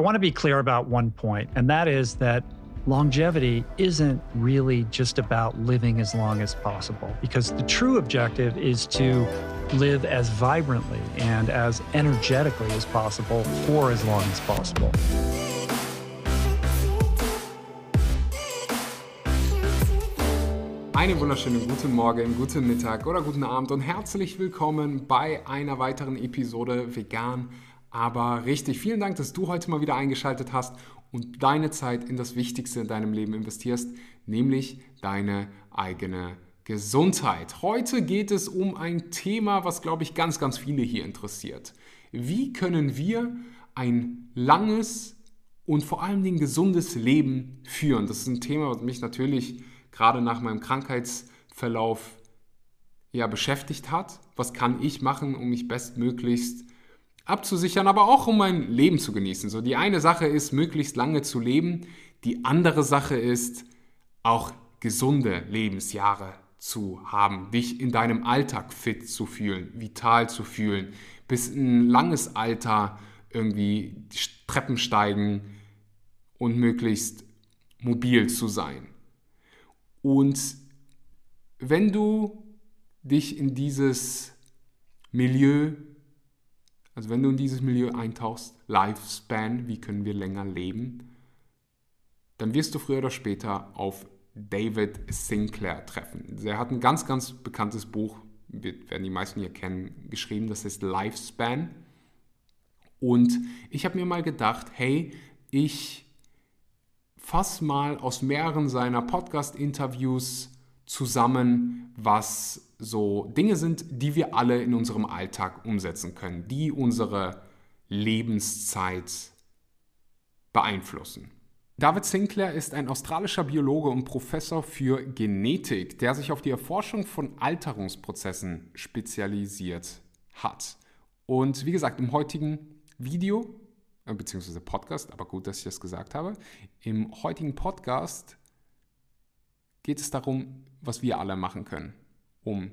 I want to be clear about one point, and that is that longevity isn't really just about living as long as possible, because the true objective is to live as vibrantly and as energetically as possible for as long as possible. Einen wunderschönen guten Morgen, guten Mittag oder guten Abend und herzlich willkommen bei einer weiteren Episode Vegan, aber richtig. Vielen Dank, dass du heute mal wieder eingeschaltet hast und deine Zeit in das Wichtigste in deinem Leben investierst, nämlich deine eigene Gesundheit. Heute geht es um ein Thema, was, glaube ich, ganz, ganz viele hier interessiert. Wie können wir ein langes und vor allen Dingen gesundes Leben führen? Das ist ein Thema, was mich natürlich gerade nach meinem Krankheitsverlauf ja, beschäftigt hat. Was kann ich machen, um mich bestmöglichst abzusichern, aber auch um mein Leben zu genießen. So die eine Sache ist, möglichst lange zu leben. Die andere Sache ist, auch gesunde Lebensjahre zu haben, dich in deinem Alltag fit zu fühlen, vital zu fühlen, bis ein langes Alter irgendwie Treppen steigen und möglichst mobil zu sein. Und wenn du dich in dieses Milieu, also wenn du in dieses Milieu eintauchst, Lifespan, wie können wir länger leben, dann wirst du früher oder später auf David Sinclair treffen. Er hat ein ganz, ganz bekanntes Buch, werden die meisten hier kennen, geschrieben, das heißt Lifespan. Und ich habe mir mal gedacht, hey, ich fass mal aus mehreren seiner Podcast-Interviews zusammen, was so Dinge sind, die wir alle in unserem Alltag umsetzen können, die unsere Lebenszeit beeinflussen. David Sinclair ist ein australischer Biologe und Professor für Genetik, der sich auf die Erforschung von Alterungsprozessen spezialisiert hat. Und wie gesagt, im heutigen Video äh, beziehungsweise Podcast, aber gut, dass ich das gesagt habe. Im heutigen Podcast geht es darum, was wir alle machen können, um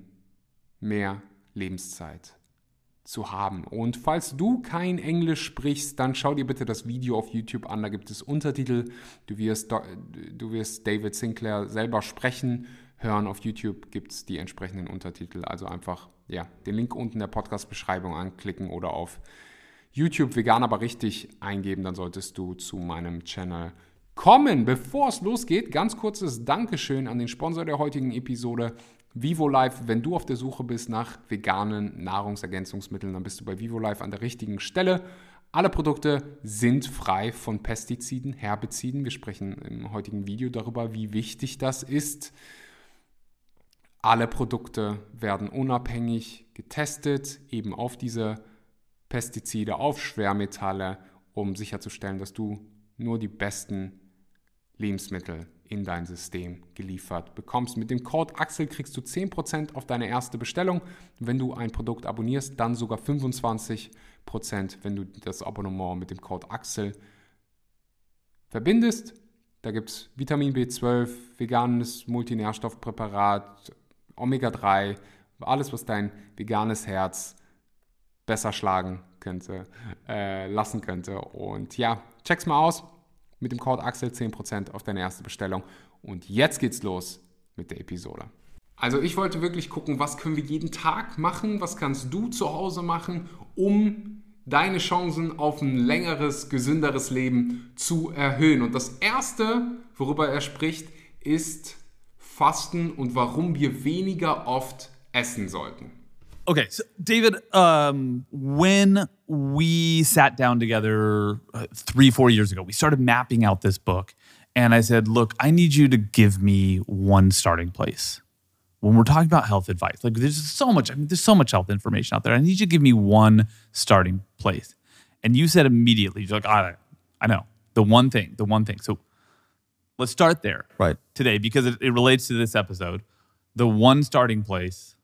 mehr Lebenszeit zu haben. Und falls du kein Englisch sprichst, dann schau dir bitte das Video auf YouTube an. Da gibt es Untertitel. Du wirst, du wirst David Sinclair selber sprechen hören. Auf YouTube gibt es die entsprechenden Untertitel. Also einfach ja, den Link unten in der Podcast-Beschreibung anklicken oder auf YouTube vegan aber richtig eingeben, dann solltest du zu meinem Channel kommen. Bevor es losgeht, ganz kurzes Dankeschön an den Sponsor der heutigen Episode. Vivo Life, wenn du auf der Suche bist nach veganen Nahrungsergänzungsmitteln, dann bist du bei Vivo Life an der richtigen Stelle. Alle Produkte sind frei von Pestiziden, Herbiziden. Wir sprechen im heutigen Video darüber, wie wichtig das ist. Alle Produkte werden unabhängig getestet, eben auf diese Pestizide, auf Schwermetalle, um sicherzustellen, dass du nur die besten Lebensmittel in dein System geliefert bekommst. Mit dem Code Axel kriegst du 10% auf deine erste Bestellung. Wenn du ein Produkt abonnierst, dann sogar 25%, wenn du das Abonnement mit dem Code Axel verbindest. Da gibt es Vitamin B12, veganes Multinährstoffpräparat, Omega-3, alles, was dein veganes Herz besser schlagen könnte, äh, lassen könnte. Und ja, check's mal aus mit dem Code Axel 10% auf deine erste Bestellung. Und jetzt geht's los mit der Episode. Also ich wollte wirklich gucken, was können wir jeden Tag machen, was kannst du zu Hause machen, um deine Chancen auf ein längeres, gesünderes Leben zu erhöhen. Und das Erste, worüber er spricht, ist Fasten und warum wir weniger oft essen sollten. Okay, so David, um, when we sat down together uh, three, four years ago, we started mapping out this book. And I said, look, I need you to give me one starting place. When we're talking about health advice, like there's so much, I mean, there's so much health information out there. I need you to give me one starting place. And you said immediately, you're like, I, I know, the one thing, the one thing. So let's start there right today because it, it relates to this episode. The one starting place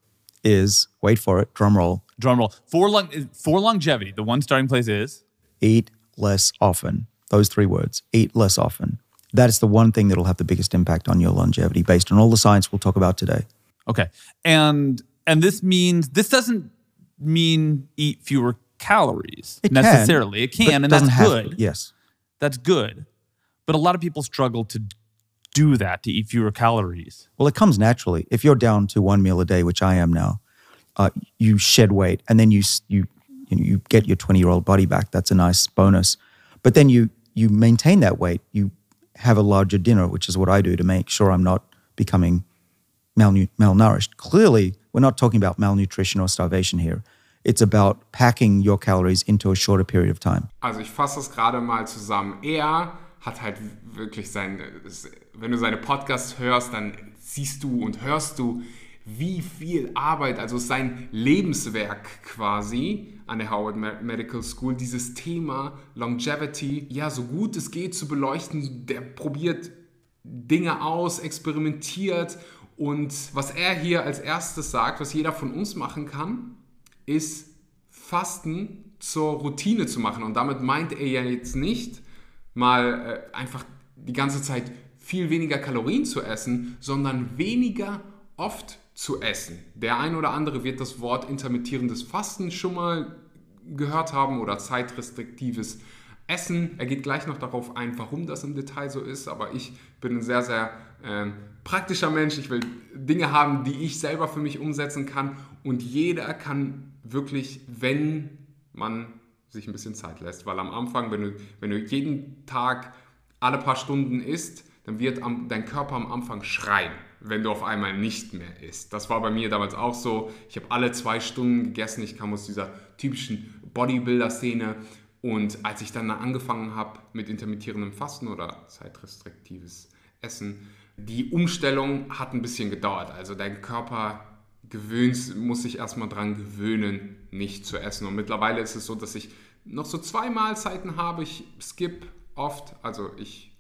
is wait for it, drum roll. Drum roll. For long for longevity, the one starting place is eat less often. Those three words. Eat less often. That is the one thing that'll have the biggest impact on your longevity based on all the science we'll talk about today. Okay. And and this means this doesn't mean eat fewer calories It necessarily. Can, it can, and that's good. to. Yes. That's good. But a lot of people struggle to do that, to eat fewer calories. Well, it comes naturally. If you're down to one meal a day, which I am now, uh, you shed weight and then you you you, know, you get your 20 year old body back. That's a nice bonus. But then you you maintain that weight. You have a larger dinner, which is what I do to make sure I'm not becoming malnu- malnourished. Clearly, we're not talking about malnutrition or starvation here. It's about packing your calories into a shorter period of time. Also ich fasse das gerade mal zusammen. Er hat halt wirklich sein, wenn du seine Podcasts hörst, dann siehst du und hörst du, wie viel Arbeit, also sein Lebenswerk quasi an der Howard Medical School, dieses Thema Longevity, ja, so gut es geht zu beleuchten. Der probiert Dinge aus, experimentiert und was er hier als erstes sagt, was jeder von uns machen kann, ist Fasten zur Routine zu machen. Und damit meint er ja jetzt nicht mal äh, einfach die ganze Zeit viel weniger Kalorien zu essen, sondern weniger oft zu essen. Der ein oder andere wird das Wort intermittierendes Fasten schon mal gehört haben oder zeitrestriktives Essen. Er geht gleich noch darauf ein, warum das im Detail so ist, aber ich bin ein sehr, sehr äh, praktischer Mensch. Ich will Dinge haben, die ich selber für mich umsetzen kann und jeder kann wirklich, wenn man sich ein bisschen Zeit lässt, weil am Anfang, wenn du, wenn du jeden Tag alle paar Stunden isst, dann wird dein Körper am Anfang schreien wenn du auf einmal nicht mehr isst. Das war bei mir damals auch so. Ich habe alle zwei Stunden gegessen. Ich kam aus dieser typischen Bodybuilder-Szene. Und als ich dann angefangen habe mit intermittierendem Fasten oder zeitrestriktives Essen, die Umstellung hat ein bisschen gedauert. Also dein Körper gewöhnt, muss sich erstmal dran gewöhnen, nicht zu essen. Und mittlerweile ist es so, dass ich noch so zwei Mahlzeiten habe. Ich skip oft, also ich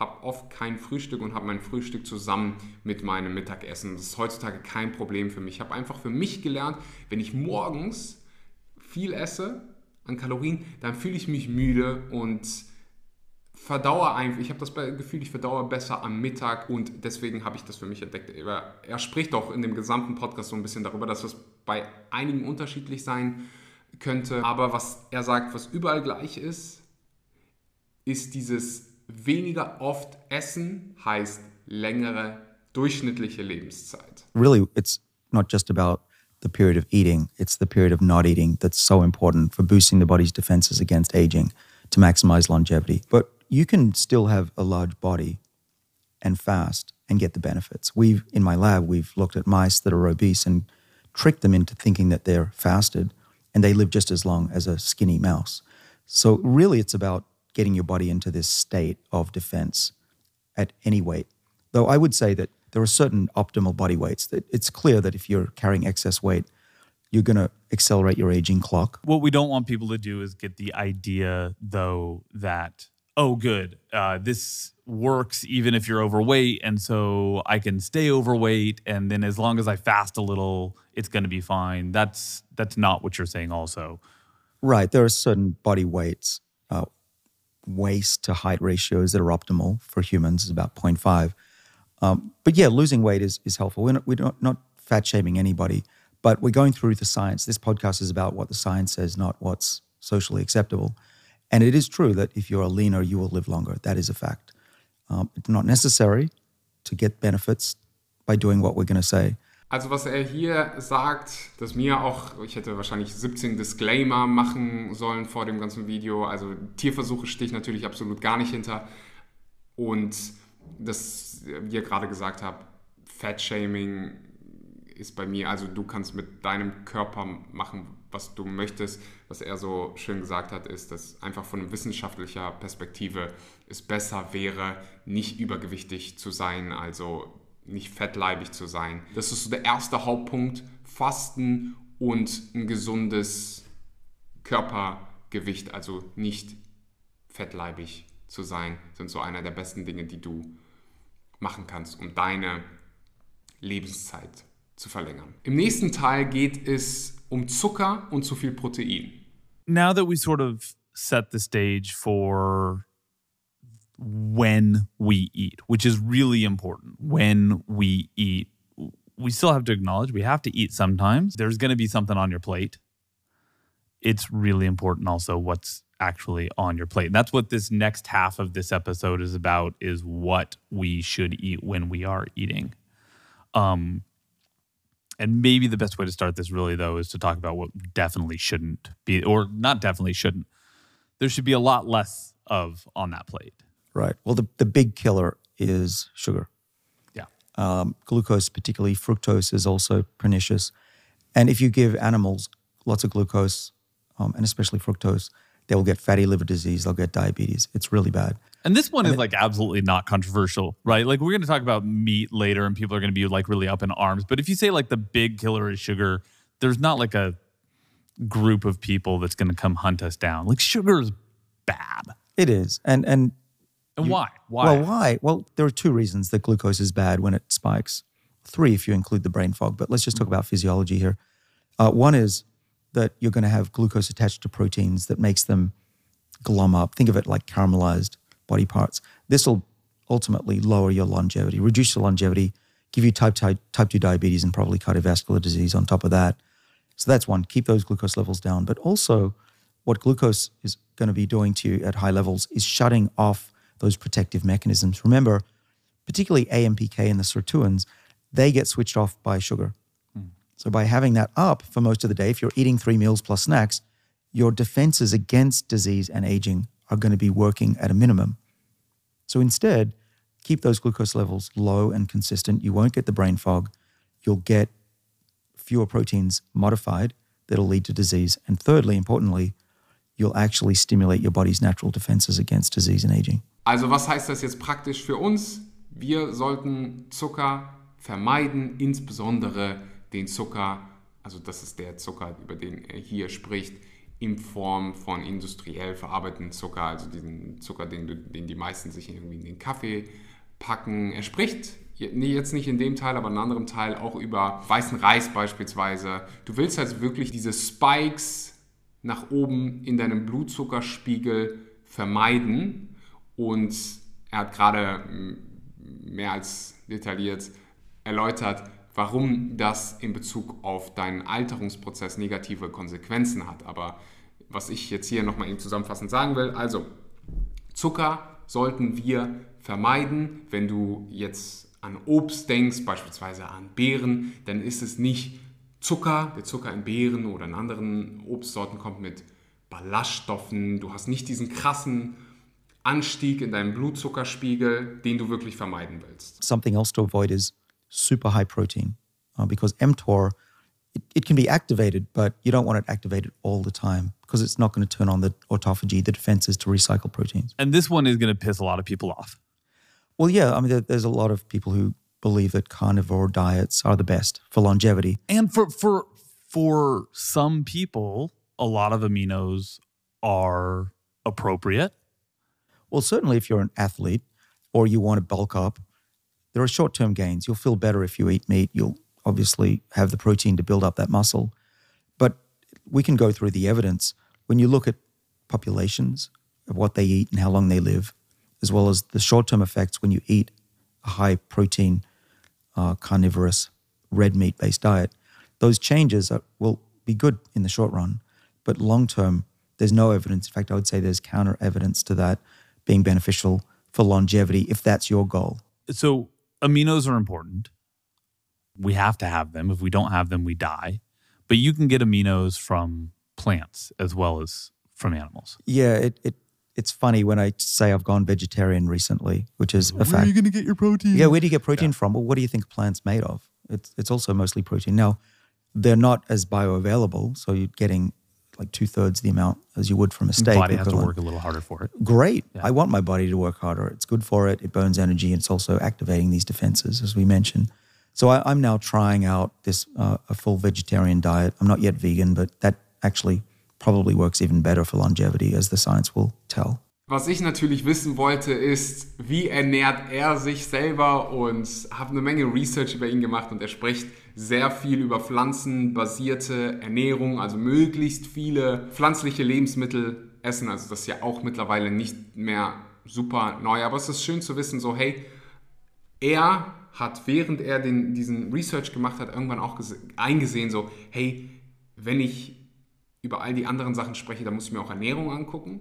habe oft kein Frühstück und habe mein Frühstück zusammen mit meinem Mittagessen. Das ist heutzutage kein Problem für mich. Ich habe einfach für mich gelernt, wenn ich morgens viel esse an Kalorien, dann fühle ich mich müde und verdaue einfach. Ich habe das Gefühl, ich verdaue besser am Mittag und deswegen habe ich das für mich entdeckt. Er spricht auch in dem gesamten Podcast so ein bisschen darüber, dass es bei einigen unterschiedlich sein könnte. Aber was er sagt, was überall gleich ist, ist dieses weniger oft essen heißt längere durchschnittliche Lebenszeit. Really, it's not just about the period of eating, it's the period of not eating that's so important for boosting the body's defenses against aging to maximize longevity. But you can still have a large body and fast and get the benefits. We've in my lab, we've looked at mice that are obese and tricked them into thinking that they're fasted and they live just as long as a skinny mouse. So really it's about getting your body into this state of defense at any weight. Though I would say that there are certain optimal body weights that it's clear that if you're carrying excess weight, you're going to accelerate your aging clock. What we don't want people to do is get the idea, though, that, oh, good, uh, this works even if you're overweight. And so I can stay overweight. And then as long as I fast a little, it's going to be fine. That's, that's not what you're saying, also. Right. There are certain body weights. Uh, waist to height ratios that are optimal for humans is about 0.5. Um, but yeah, losing weight is, is helpful. We're, not, we're not, not fat shaming anybody, but we're going through the science. This podcast is about what the science says, not what's socially acceptable. And it is true that if you're a leaner, you will live longer. That is a fact. Um, it's not necessary to get benefits by doing what we're going to say. Also was er hier sagt, dass mir auch, ich hätte wahrscheinlich 17 Disclaimer machen sollen vor dem ganzen Video. Also Tierversuche stehe ich natürlich absolut gar nicht hinter. Und das, wie ihr gerade gesagt habt, Fat-Shaming ist bei mir, also du kannst mit deinem Körper machen, was du möchtest. Was er so schön gesagt hat, ist, dass einfach von wissenschaftlicher Perspektive es besser wäre, nicht übergewichtig zu sein. Also nicht fettleibig zu sein. Das ist so der erste Hauptpunkt. Fasten und ein gesundes Körpergewicht, also nicht fettleibig zu sein, sind so einer der besten Dinge, die du machen kannst, um deine Lebenszeit zu verlängern. Im nächsten Teil geht es um Zucker und zu viel Protein. Now that we sort of set the stage for when we eat, which is really important. When we eat, we still have to acknowledge we have to eat sometimes. There's going to be something on your plate. It's really important also what's actually on your plate. And that's what this next half of this episode is about is what we should eat when we are eating. Um and maybe the best way to start this really though is to talk about what definitely shouldn't be or not definitely shouldn't. There should be a lot less of on that plate. Right. Well, the, the big killer is sugar. Yeah. Um, glucose, particularly fructose, is also pernicious. And if you give animals lots of glucose, um, and especially fructose, they will get fatty liver disease, they'll get diabetes. It's really bad. And this one is like absolutely not controversial, right? Like we're going to talk about meat later and people are going to be like really up in arms. But if you say like the big killer is sugar, there's not like a group of people that's going to come hunt us down. Like sugar is bad. It is. And and And why? Why? Well, why? Well, there are two reasons that glucose is bad when it spikes. Three, if you include the brain fog. But let's just talk about physiology here. Uh, one is that you're going to have glucose attached to proteins that makes them glom up. Think of it like caramelized body parts. This will ultimately lower your longevity, reduce your longevity, give you type, type, type 2 diabetes and probably cardiovascular disease on top of that. So that's one, keep those glucose levels down. But also, what glucose is going to be doing to you at high levels is shutting off those protective mechanisms. Remember, particularly AMPK and the sirtuins, they get switched off by sugar. So by having that up for most of the day, if you're eating three meals plus snacks, your defenses against disease and aging are going to be working at a minimum. So instead, keep those glucose levels low and consistent. You won't get the brain fog. You'll get fewer proteins modified that'll lead to disease. And thirdly, importantly, you'll actually stimulate your body's natural defenses against disease and aging. Also was heißt das jetzt praktisch für uns? Wir sollten Zucker vermeiden, insbesondere den Zucker, also das ist der Zucker, über den er hier spricht, in Form von industriell verarbeiteten Zucker, also diesen Zucker, den, den die meisten sich irgendwie in den Kaffee packen. Er spricht jetzt nicht in dem Teil, aber in einem anderen Teil auch über weißen Reis beispielsweise. Du willst also wirklich diese Spikes nach oben in deinem Blutzuckerspiegel vermeiden und er hat gerade mehr als detailliert erläutert, warum das in Bezug auf deinen Alterungsprozess negative Konsequenzen hat. Aber was ich jetzt hier nochmal eben zusammenfassend sagen will, also Zucker sollten wir vermeiden. Wenn du jetzt an Obst denkst, beispielsweise an Beeren, dann ist es nicht Zucker. Der Zucker in Beeren oder in anderen Obstsorten kommt mit Ballaststoffen. Du hast nicht diesen krassen Anstieg in deinem Blutzuckerspiegel, den du wirklich vermeiden willst. Something else to avoid is super high protein uh, because mTOR, it, it, can be activated, but you don't want it activated all the time because it's not going to turn on the autophagy, the defenses to recycle proteins. And this one is going to piss a lot of people off. Well, yeah, I mean, there, there's a lot of people who believe that carnivore diets are the best for longevity. And for for for some people, a lot of aminos are appropriate. Well, certainly if you're an athlete or you want to bulk up, there are short term gains. You'll feel better if you eat meat. You'll obviously have the protein to build up that muscle. But we can go through the evidence. When you look at populations of what they eat and how long they live, as well as the short term effects when you eat a high protein, uh, carnivorous, red meat based diet, those changes are, will be good in the short run. But long term, there's no evidence. In fact, I would say there's counter evidence to that being beneficial for longevity if that's your goal. So, aminos are important. We have to have them. If we don't have them, we die. But you can get aminos from plants as well as from animals. Yeah, it, it it's funny when I say I've gone vegetarian recently, which is a fact. where are you going to get your protein? Yeah, where do you get protein from? Well, what do you think plant's made of? It's it's also mostly protein. Now, they're not as bioavailable, so you're getting like two thirds the amount as you would from a steak. body has to work a little harder for it. Great. I want my body to work harder. It's good for it. It burns energy. And it's also activating these defenses, as we mentioned. So I, I'm now trying out this uh, a full vegetarian diet. I'm not yet vegan, but that actually probably works even better for longevity, as the science will tell. Was ich natürlich wissen wollte, ist, wie ernährt er sich selber und habe eine Menge Research über ihn gemacht und er spricht sehr viel über pflanzenbasierte Ernährung, also möglichst viele pflanzliche Lebensmittel essen. Also das ist ja auch mittlerweile nicht mehr super neu, aber es ist schön zu wissen, so hey, er hat, während er den, diesen Research gemacht hat, irgendwann auch eingesehen, so hey, wenn ich über all die anderen Sachen spreche, da muss ich mir auch Ernährung angucken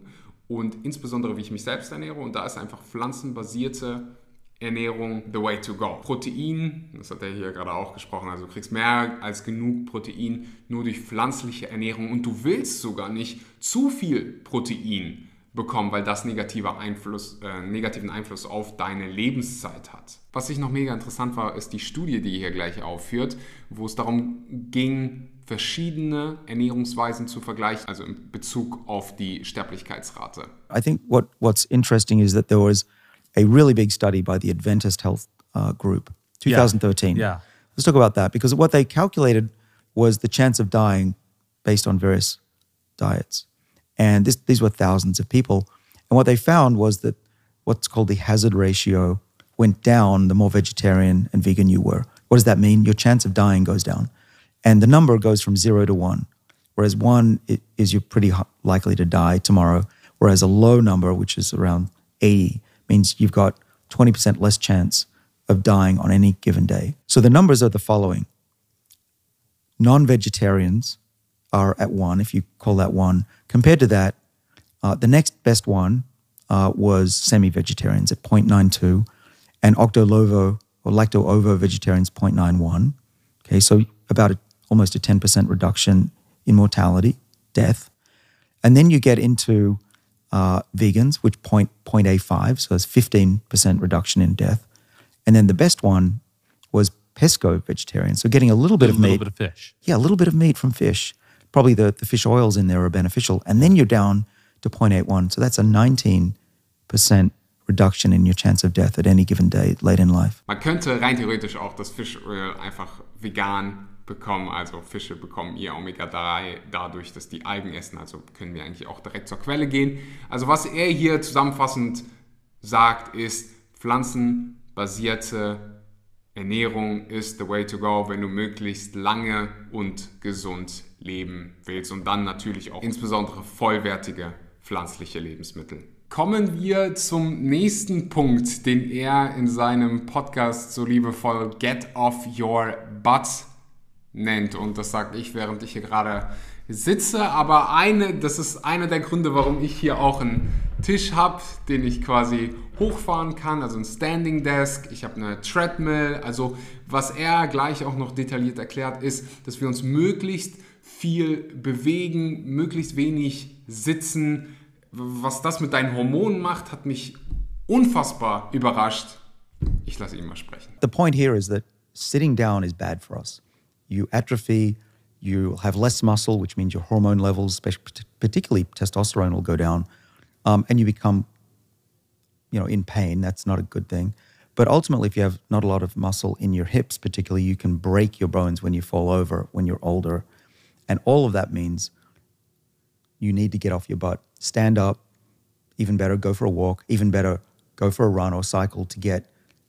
und insbesondere, wie ich mich selbst ernähre. Und da ist einfach pflanzenbasierte Ernährung the way to go. Protein, das hat er hier gerade auch gesprochen, also du kriegst mehr als genug Protein nur durch pflanzliche Ernährung und du willst sogar nicht zu viel Protein bekommen, weil das negative Einfluss, äh, negativen Einfluss auf deine Lebenszeit hat. Was ich noch mega interessant war, ist die Studie, die hier gleich aufführt, wo es darum ging, verschiedene Ernährungsweisen zu vergleichen, also in Bezug auf die Sterblichkeitsrate. I think what, what's interesting is that there was a really big study by the Adventist Health uh, Group, 2013. Yeah. yeah. Let's talk about that because what they calculated was the chance of dying based on various diets. And this, these were thousands of people. And what they found was that what's called the hazard ratio went down the more vegetarian and vegan you were. What does that mean? Your chance of dying goes down and the number goes from zero to one. Whereas one is you're pretty likely to die tomorrow, whereas a low number, which is around 80, means you've got 20% less chance of dying on any given day. So the numbers are the following non vegetarians are at one, if you call that one. Compared to that, uh, the next best one uh, was semi vegetarians at 0.92, and octolovo or lacto ovo vegetarians 0.91. Okay, so about a almost a 10% reduction in mortality, death. And then you get into uh, vegans, which point, 0.85, so it's 15% reduction in death. And then the best one was pesco vegetarian, so getting a little bit a of meat. A little bit of fish. Yeah, a little bit of meat from fish. Probably the, the fish oils in there are beneficial. And then you're down to 0.81, so that's a 19% reduction in your chance of death at any given day late in life. Man könnte rein theoretisch auch das Fischöl einfach vegan bekommen, also Fische bekommen ihr Omega-3 dadurch, dass die Algen essen. Also können wir eigentlich auch direkt zur Quelle gehen. Also was er hier zusammenfassend sagt, ist, pflanzenbasierte Ernährung ist the way to go, wenn du möglichst lange und gesund leben willst und dann natürlich auch insbesondere vollwertige pflanzliche Lebensmittel. Kommen wir zum nächsten Punkt, den er in seinem Podcast so liebevoll Get Off Your Butt nennt. Und das sage ich, während ich hier gerade sitze. Aber eine, das ist einer der Gründe, warum ich hier auch einen Tisch habe, den ich quasi hochfahren kann, also ein Standing Desk. Ich habe eine Treadmill. Also was er gleich auch noch detailliert erklärt, ist, dass wir uns möglichst viel bewegen, möglichst wenig sitzen. Was das mit deinen Hormonen macht, hat mich unfassbar überrascht. Ich lasse ihn mal sprechen. The point here is that sitting down is bad for us. You atrophy, you have less muscle, which means your hormone levels, particularly testosterone, will go down, um, and you become, you know, in pain. That's not a good thing. But ultimately, if you have not a lot of muscle in your hips, particularly, you can break your bones when you fall over when you're older, and all of that means you need to get off your butt, stand up. Even better, go for a walk. Even better, go for a run or cycle to get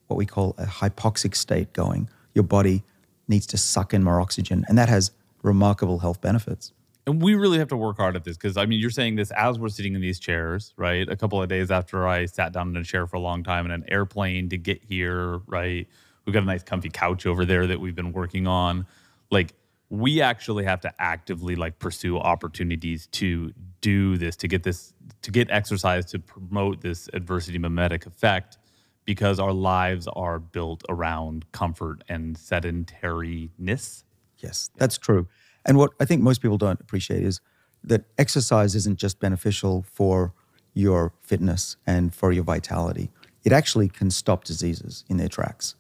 what we call a hypoxic state going. Your body needs to suck in more oxygen. And that has remarkable health benefits. And we really have to work hard at this because I mean, you're saying this as we're sitting in these chairs, right? A couple of days after I sat down in a chair for a long time in an airplane to get here, right? We've got a nice comfy couch over there that we've been working on. Like, we actually have to actively like pursue opportunities to do this, to get this, to get exercise to promote this adversity mimetic effect because our lives are built around comfort and sedentariness. Yes, that's true. And what I think most people don't appreciate is that exercise isn't just beneficial for your fitness and for your vitality. It actually can stop diseases in their tracks.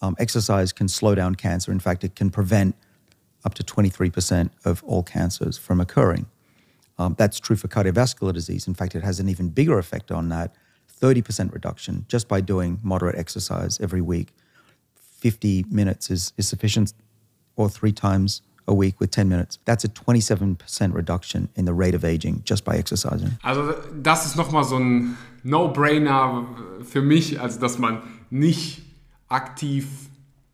Um, exercise can slow down cancer. In fact, it can prevent up to 23% of all cancers from occurring. Um, that's true for cardiovascular disease. In fact, it has an even bigger effect on that 30% reduction just by doing moderate exercise every week. 50 minutes is, is sufficient, or three times a week with 10 minutes. That's a 27% reduction in the rate of aging just by exercising. Also das ist nochmal so ein No-Brainer für mich, also dass man nicht aktiv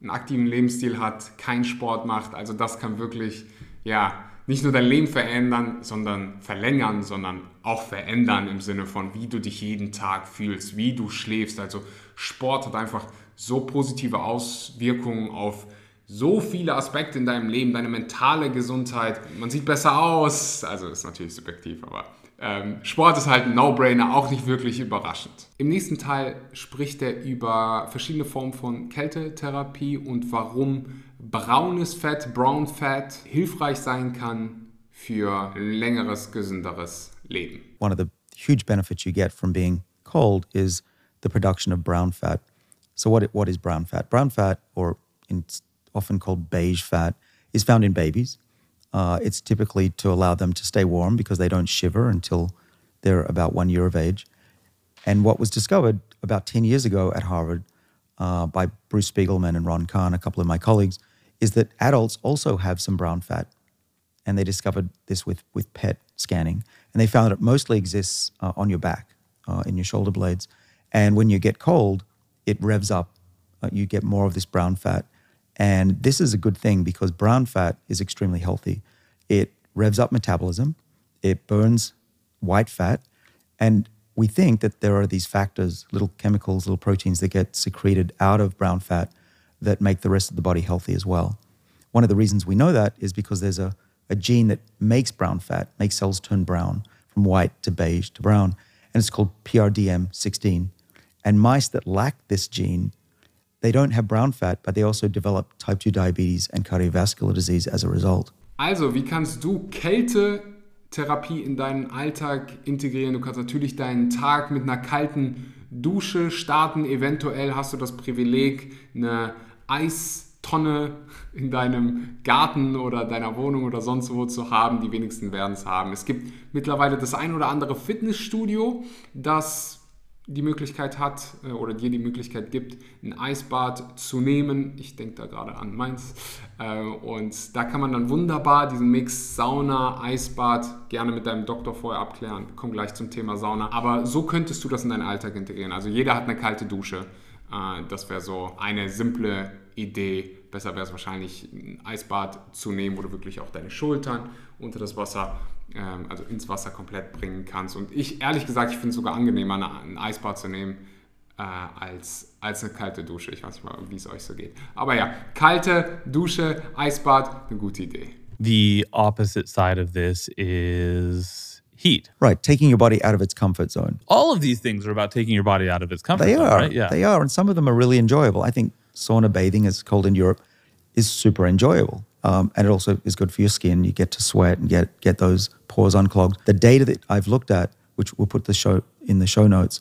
einen aktiven Lebensstil hat, keinen Sport macht. Also das kann wirklich, ja, nicht nur dein Leben verändern, sondern verlängern, sondern auch verändern im Sinne von, wie du dich jeden Tag fühlst, wie du schläfst. Also Sport hat einfach so positive Auswirkungen auf so viele Aspekte in deinem Leben, deine mentale Gesundheit. Man sieht besser aus, also ist natürlich subjektiv, aber Sport ist halt ein No-Brainer, auch nicht wirklich überraschend. Im nächsten Teil spricht er über verschiedene Formen von Kältetherapie und warum braunes Fett, Brown Fat, hilfreich sein kann für längeres, gesünderes Leben. One of the huge benefits you get from being cold is the production of brown fat. So what what is brown fat? Brown fat, or often called beige fat, is found in babies. Uh, it's typically to allow them to stay warm because they don't shiver until they're about one year of age. And what was discovered about 10 years ago at Harvard uh, by Bruce Spiegelman and Ron Kahn, a couple of my colleagues, is that adults also have some brown fat. And they discovered this with, with PET scanning. And they found it mostly exists uh, on your back, uh, in your shoulder blades. And when you get cold, it revs up. Uh, you get more of this brown fat. And this is a good thing because brown fat is extremely healthy. It revs up metabolism, it burns white fat, and we think that there are these factors, little chemicals, little proteins that get secreted out of brown fat that make the rest of the body healthy as well. One of the reasons we know that is because there's a, a gene that makes brown fat, makes cells turn brown from white to beige to brown, and it's called PRDM16. And mice that lack this gene they don't have brown fat, but they also develop type 2 diabetes and cardiovascular disease as a result. Also, wie kannst du Kältetherapie in deinen Alltag integrieren? Du kannst natürlich deinen Tag mit einer kalten Dusche starten. Eventuell hast du das Privileg, eine Eistonne in deinem Garten oder deiner Wohnung oder sonst wo zu haben. Die wenigsten werden es haben. Es gibt mittlerweile das ein oder andere Fitnessstudio, das die Möglichkeit hat äh, oder dir die Möglichkeit gibt, ein Eisbad zu nehmen. Ich denke da gerade an meins. Äh, und da kann man dann wunderbar diesen Mix Sauna, Eisbad gerne mit deinem Doktor vorher abklären. Komm gleich zum Thema Sauna. Aber so könntest du das in deinen Alltag integrieren. Also jeder hat eine kalte Dusche. Äh, das wäre so eine simple Idee. Besser wäre es wahrscheinlich, ein Eisbad zu nehmen, wo du wirklich auch deine Schultern unter das Wasser ähm, also ins Wasser komplett bringen kannst. Und ich, ehrlich gesagt, ich finde es sogar angenehmer, ein Eisbad zu nehmen, äh, als, als eine kalte Dusche. Ich weiß nicht mal, wie es euch so geht. Aber ja, kalte Dusche, Eisbad, eine gute Idee. The opposite side of this is heat. Right, taking your body out of its comfort zone. All of these things are about taking your body out of its comfort they zone, are, right? Yeah. They are, and some of them are really enjoyable. I think sauna bathing, as called in Europe, is super enjoyable. Um, and it also is good for your skin. You get to sweat and get get those pores unclogged. The data that I've looked at, which we'll put the show in the show notes,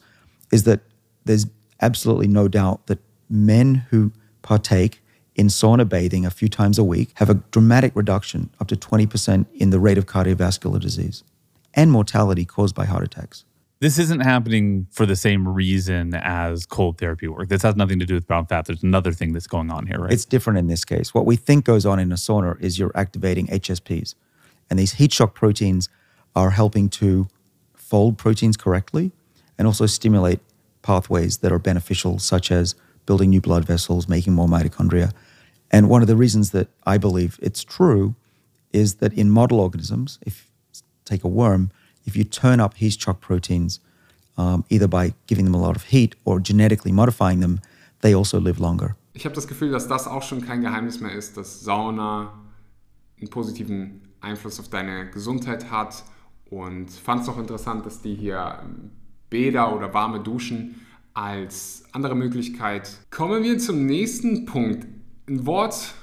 is that there's absolutely no doubt that men who partake in sauna bathing a few times a week have a dramatic reduction, up to 20% in the rate of cardiovascular disease and mortality caused by heart attacks. This isn't happening for the same reason as cold therapy work. This has nothing to do with brown fat. There's another thing that's going on here, right? It's different in this case. What we think goes on in a sauna is you're activating HSPs. And these heat shock proteins are helping to fold proteins correctly and also stimulate pathways that are beneficial, such as building new blood vessels, making more mitochondria. And one of the reasons that I believe it's true is that in model organisms, if take a worm, if you turn up heat shock proteins, um, either by giving them a lot of heat or genetically modifying them, they also live longer. Ich habe das Gefühl, dass das auch schon kein Geheimnis mehr ist, dass Sauna einen positiven Einfluss auf deine Gesundheit hat. Und fand es auch interessant, dass die hier Bäder oder warme Duschen als andere Möglichkeit. Kommen wir zum nächsten Punkt. Ein Wort,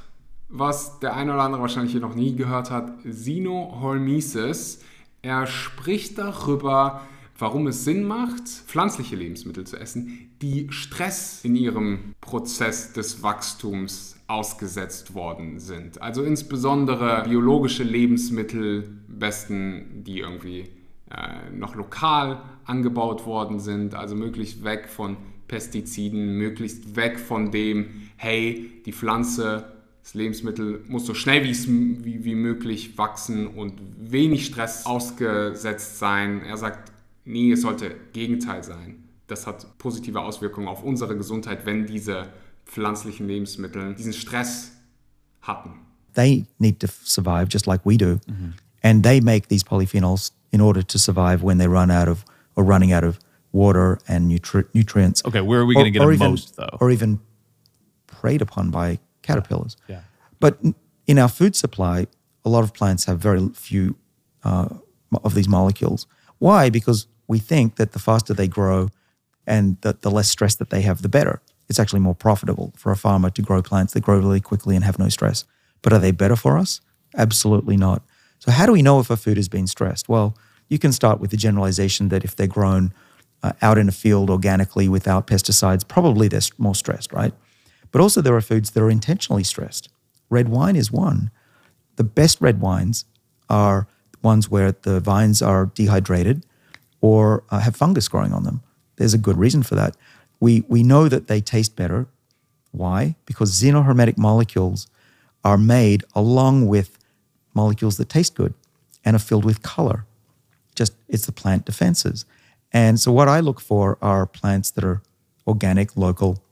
was der eine oder andere wahrscheinlich hier noch nie gehört hat, Sinoholmises. Er spricht darüber, warum es Sinn macht, pflanzliche Lebensmittel zu essen, die Stress in ihrem Prozess des Wachstums ausgesetzt worden sind. Also insbesondere biologische Lebensmittel, besten, die irgendwie äh, noch lokal angebaut worden sind, also möglichst weg von Pestiziden, möglichst weg von dem, hey, die Pflanze das Lebensmittel muss so schnell wie, wie, wie möglich wachsen und wenig Stress ausgesetzt sein. Er sagt, nee, es sollte Gegenteil sein. Das hat positive Auswirkungen auf unsere Gesundheit, wenn diese pflanzlichen Lebensmittel diesen Stress hatten. They need to survive just like we do. -hmm. And they make these polyphenols in order to survive when they run out of or running out of water and nutri nutrients. Okay, where are we going to get them even, most though? Or even preyed upon by caterpillars. Yeah. But in our food supply, a lot of plants have very few uh, of these molecules. Why? Because we think that the faster they grow and the, the less stress that they have, the better. It's actually more profitable for a farmer to grow plants that grow really quickly and have no stress. But are they better for us? Absolutely not. So, how do we know if a food has been stressed? Well, you can start with the generalization that if they're grown uh, out in a field organically without pesticides, probably they're more stressed, right? But also, there are foods that are intentionally stressed. Red wine is one. The best red wines are ones where the vines are dehydrated or uh, have fungus growing on them. There's a good reason for that. We, we know that they taste better. Why? Because xenohermetic molecules are made along with molecules that taste good and are filled with color. Just it's the plant defenses. And so what I look for are plants that are organic, local,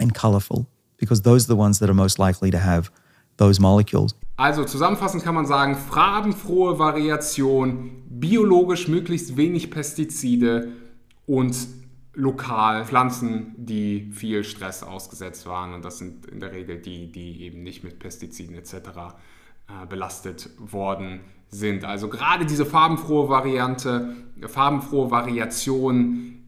and colorful, because those are the ones that are most likely to have those molecules. Also zusammenfassend kann man sagen, farbenfrohe Variation, biologisch möglichst wenig Pestizide und lokal Pflanzen, die viel Stress ausgesetzt waren. Und das sind in der Regel die, die eben nicht mit Pestiziden etc. Äh, belastet worden sind. Also gerade diese farbenfrohe Variante, farbenfrohe Variation,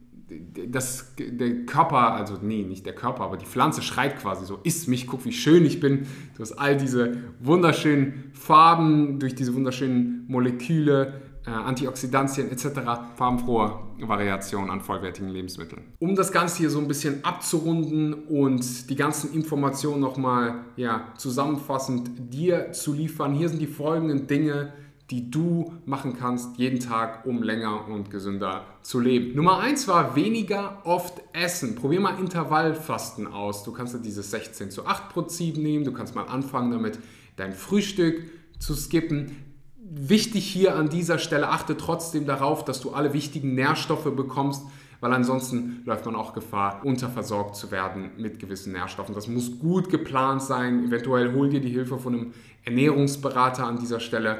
das, der Körper, also nee, nicht der Körper, aber die Pflanze schreit quasi so, isst mich, guck, wie schön ich bin. Du hast all diese wunderschönen Farben durch diese wunderschönen Moleküle, äh, Antioxidantien etc. Farbenfrohe Variation an vollwertigen Lebensmitteln. Um das Ganze hier so ein bisschen abzurunden und die ganzen Informationen nochmal ja, zusammenfassend dir zu liefern, hier sind die folgenden Dinge, die du machen kannst jeden Tag, um länger und gesünder zu leben. Nummer eins war weniger oft essen. Probier mal Intervallfasten aus. Du kannst dieses 16 zu 8 Prinzip nehmen. Du kannst mal anfangen damit, dein Frühstück zu skippen. Wichtig hier an dieser Stelle, achte trotzdem darauf, dass du alle wichtigen Nährstoffe bekommst, weil ansonsten läuft man auch Gefahr, unterversorgt zu werden mit gewissen Nährstoffen. Das muss gut geplant sein. Eventuell hol dir die Hilfe von einem Ernährungsberater an dieser Stelle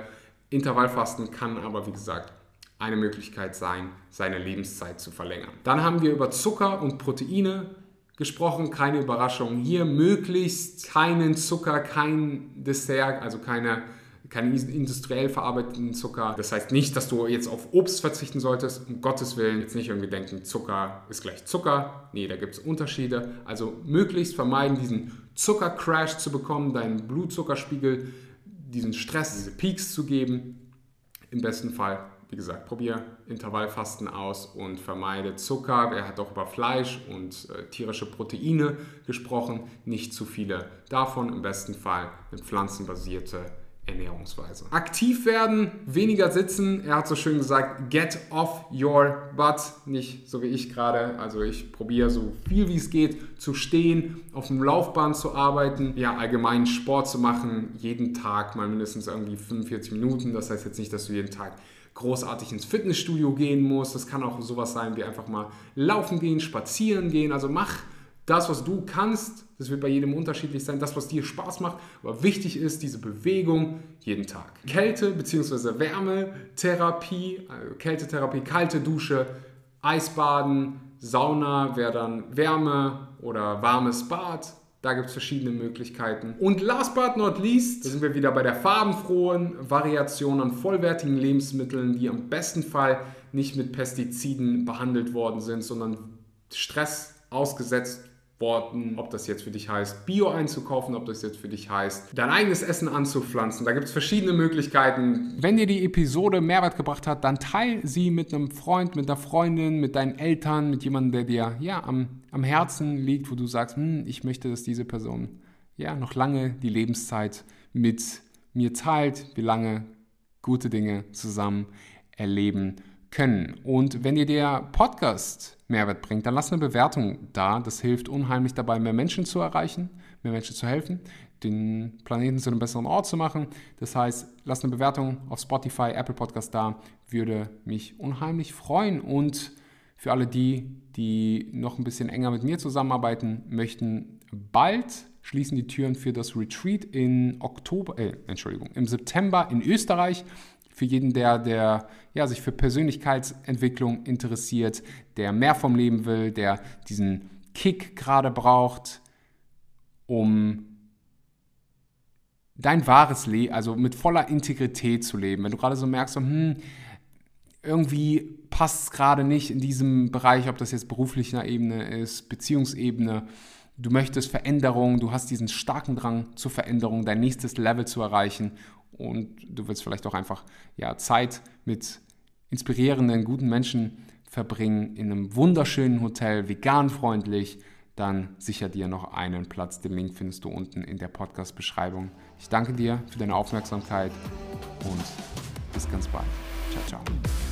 Intervallfasten kann aber, wie gesagt, eine Möglichkeit sein, seine Lebenszeit zu verlängern. Dann haben wir über Zucker und Proteine gesprochen, keine Überraschung hier, möglichst keinen Zucker, kein Dessert, also keine, keinen industriell verarbeiteten Zucker. Das heißt nicht, dass du jetzt auf Obst verzichten solltest, um Gottes Willen, jetzt nicht irgendwie denken, Zucker ist gleich Zucker. Nee, da gibt es Unterschiede. Also möglichst vermeiden, diesen Zuckercrash zu bekommen, deinen Blutzuckerspiegel diesen Stress, diese Peaks zu geben. Im besten Fall, wie gesagt, probier Intervallfasten aus und vermeide Zucker. Er hat auch über Fleisch und äh, tierische Proteine gesprochen. Nicht zu viele davon. Im besten Fall eine pflanzenbasierte Ernährungsweise. Aktiv werden, weniger sitzen. Er hat so schön gesagt, get off your butt. Nicht so wie ich gerade. Also ich probiere so viel wie es geht zu stehen, auf dem Laufband zu arbeiten, ja allgemein Sport zu machen, jeden Tag mal mindestens irgendwie 45 Minuten. Das heißt jetzt nicht, dass du jeden Tag großartig ins Fitnessstudio gehen musst. Das kann auch sowas sein wie einfach mal laufen gehen, spazieren gehen. Also mach das, was du kannst, das wird bei jedem unterschiedlich sein, das, was dir Spaß macht, aber wichtig ist diese Bewegung jeden Tag. Kälte- bzw. Wärmetherapie, also Kältetherapie, kalte Dusche, Eisbaden, Sauna wäre dann Wärme oder warmes Bad. Da gibt es verschiedene Möglichkeiten. Und last but not least, da sind wir wieder bei der farbenfrohen Variation an vollwertigen Lebensmitteln, die am besten Fall nicht mit Pestiziden behandelt worden sind, sondern Stress ausgesetzt Worten, ob das jetzt für dich heißt, Bio einzukaufen, ob das jetzt für dich heißt, dein eigenes Essen anzupflanzen. Da gibt es verschiedene Möglichkeiten. Wenn dir die Episode Mehrwert gebracht hat, dann teile sie mit einem Freund, mit einer Freundin, mit deinen Eltern, mit jemandem, der dir ja, am, am Herzen liegt, wo du sagst, hm, ich möchte, dass diese Person ja, noch lange die Lebenszeit mit mir teilt, wie lange gute Dinge zusammen erleben können. Und wenn dir der Podcast Mehrwert bringt, dann lass eine Bewertung da. Das hilft unheimlich dabei, mehr Menschen zu erreichen, mehr Menschen zu helfen, den Planeten zu einem besseren Ort zu machen. Das heißt, lass eine Bewertung auf Spotify, Apple Podcast da, würde mich unheimlich freuen. Und für alle die, die noch ein bisschen enger mit mir zusammenarbeiten möchten, bald schließen die Türen für das Retreat in Oktober, äh, Entschuldigung, im September in Österreich für jeden, der, der ja, sich für Persönlichkeitsentwicklung interessiert, der mehr vom Leben will, der diesen Kick gerade braucht, um dein wahres Leben, also mit voller Integrität zu leben. Wenn du gerade so merkst, so, hm, irgendwie passt es gerade nicht in diesem Bereich, ob das jetzt beruflicher Ebene ist, Beziehungsebene, du möchtest Veränderung, du hast diesen starken Drang zur Veränderung, dein nächstes Level zu erreichen und du willst vielleicht auch einfach ja, Zeit mit inspirierenden, guten Menschen verbringen in einem wunderschönen Hotel, vegan freundlich, dann sicher dir noch einen Platz. Den Link findest du unten in der Podcast-Beschreibung. Ich danke dir für deine Aufmerksamkeit und bis ganz bald. Ciao, ciao.